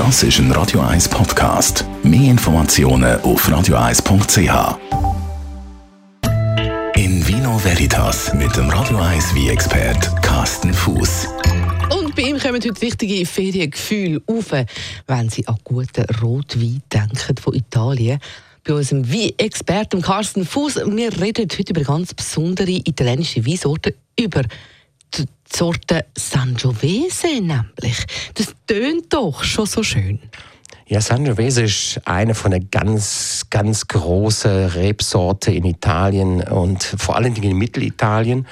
Das ist ein Radio 1 Podcast. Mehr Informationen auf radio1.ch. In Vino Veritas mit dem Radio 1 wie expert Carsten Fuß. Und bei ihm kommen heute richtige Feriengefühle auf, wenn Sie an guten Rotwein denken von Italien. Bei unserem Wein-Experten Carsten Fuß. Wir reden heute über ganz besondere italienische Weinsorten, über die Sorte Sangiovese nämlich. Das tönt doch schon so schön. Ja, Sangiovese ist eine von der ganz, ganz großen Rebsorte in Italien und vor allen Dingen in Mittelitalien.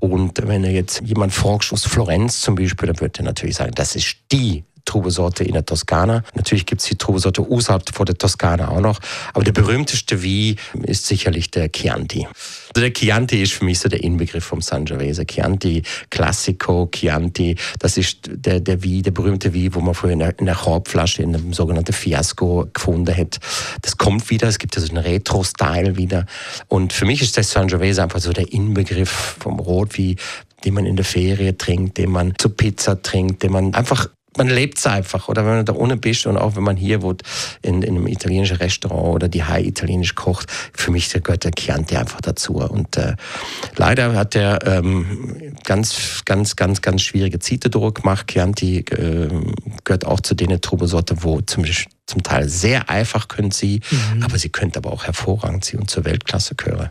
Und wenn du jetzt jemand fragst aus Florenz zum Beispiel, dann würde er natürlich sagen, das ist die Trubesorte in der Toskana. Natürlich gibt es die Trubesorte außerhalb von der Toskana auch noch. Aber der berühmteste Wein ist sicherlich der Chianti. Also der Chianti ist für mich so der Inbegriff vom Sangiovese. Chianti, Classico, Chianti, das ist der, der Wein, der berühmte Wein, wo man vorher in einer, in einer Korbflasche in einem sogenannten Fiasco gefunden hat. Das kommt wieder, es gibt also einen Retro-Style wieder. Und für mich ist das Sangiovese einfach so der Inbegriff vom Rotwein, den man in der Ferie trinkt, den man zur Pizza trinkt, den man einfach man lebt es einfach. Oder wenn man da ohne bist und auch wenn man hier wohnt, in, in einem italienischen Restaurant oder die High italienisch kocht, für mich gehört der Chianti einfach dazu. Und äh, leider hat der ähm, ganz, ganz, ganz, ganz schwierige Ziete durchgemacht. Chianti äh, gehört auch zu denen Trubesorte, wo zum, zum Teil sehr einfach können sie, mhm. aber sie könnte aber auch hervorragend sie und zur Weltklasse gehören.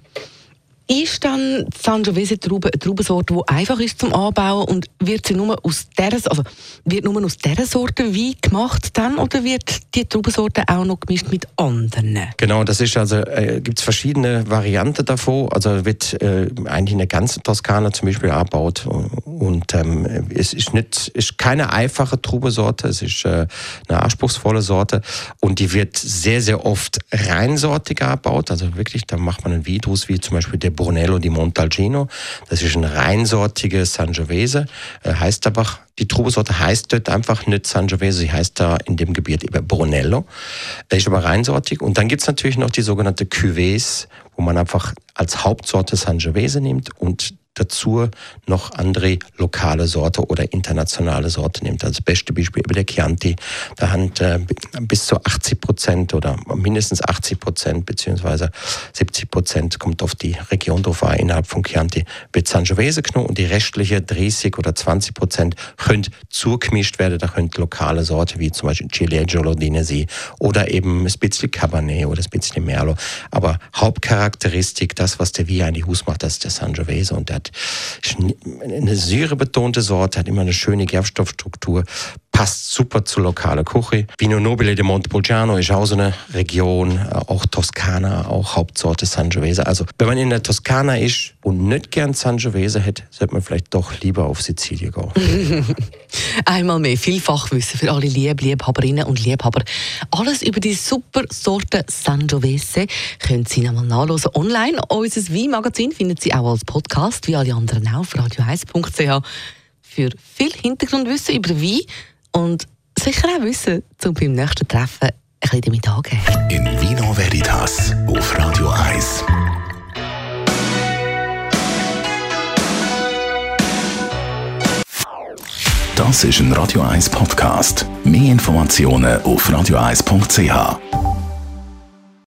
Ist dann die Sangiovese Traube eine Traubensorte, die einfach ist zum Anbauen und wird sie nur aus dieser, also wird nur aus dieser Sorte Wein gemacht dann oder wird die Traubensorte auch noch gemischt mit anderen? Genau, das ist also äh, gibt es verschiedene Varianten davon. Also wird äh, eigentlich in der ganzen Toskana zum Beispiel angebaut und ähm, es ist nicht ist keine einfache Trubesorte, es ist äh, eine anspruchsvolle Sorte und die wird sehr sehr oft reinsortig angebaut. Also wirklich, da macht man einen Wein wie zum Beispiel der Brunello di Montalcino. Das ist ein reinsortiges Sangiovese. Äh, heißt aber, die Trubesorte heißt dort einfach nicht Sangiovese, sie heißt da in dem Gebiet eben Brunello. Das ist aber reinsortig. Und dann gibt's natürlich noch die sogenannte Cuvées, wo man einfach als Hauptsorte Sangiovese nimmt und dazu noch andere lokale Sorte oder internationale Sorte nimmt. Also das beste Beispiel über der Chianti, da haben äh, bis zu 80 Prozent oder mindestens 80 Prozent beziehungsweise 70 Prozent kommt auf die Region drauf an, innerhalb von Chianti wird Sangiovese genommen und die restliche 30 oder 20 Prozent können zugemischt werden, da können lokale Sorte wie zum Beispiel Ciliegio Lodinesi oder eben bisschen Cabernet oder bisschen Merlot. Aber Hauptcharakteristik, das was der Wein eigentlich ausmacht, das ist der Sangiovese und der hat. Eine syrebetonte Sorte, hat immer eine schöne Gerbstoffstruktur, passt super zur lokalen Küche. Vino Nobile de Montepulciano ist auch so eine Region, äh, auch Toskana, auch Hauptsorte Sangiovese. Also wenn man in der Toskana ist und nicht gern Sangiovese hätte, sollte man vielleicht doch lieber auf Sizilien gehen. Einmal mehr viel Fachwissen für alle Lieb Liebhaberinnen und Liebhaber. Alles über die super Sorte Sangiovese können Sie nochmal nachlesen online. Unser Weinmagazin finden Sie auch als Podcast, wie alle anderen auch, auf radio1.ch. Für viel Hintergrundwissen über Wein und sicher auch wissen, um beim nächsten Treffen ein bisschen damit angehen. In Vino Veritas auf Radio 1. Das ist ein Radio 1 Podcast. Mehr Informationen auf radio1.ch.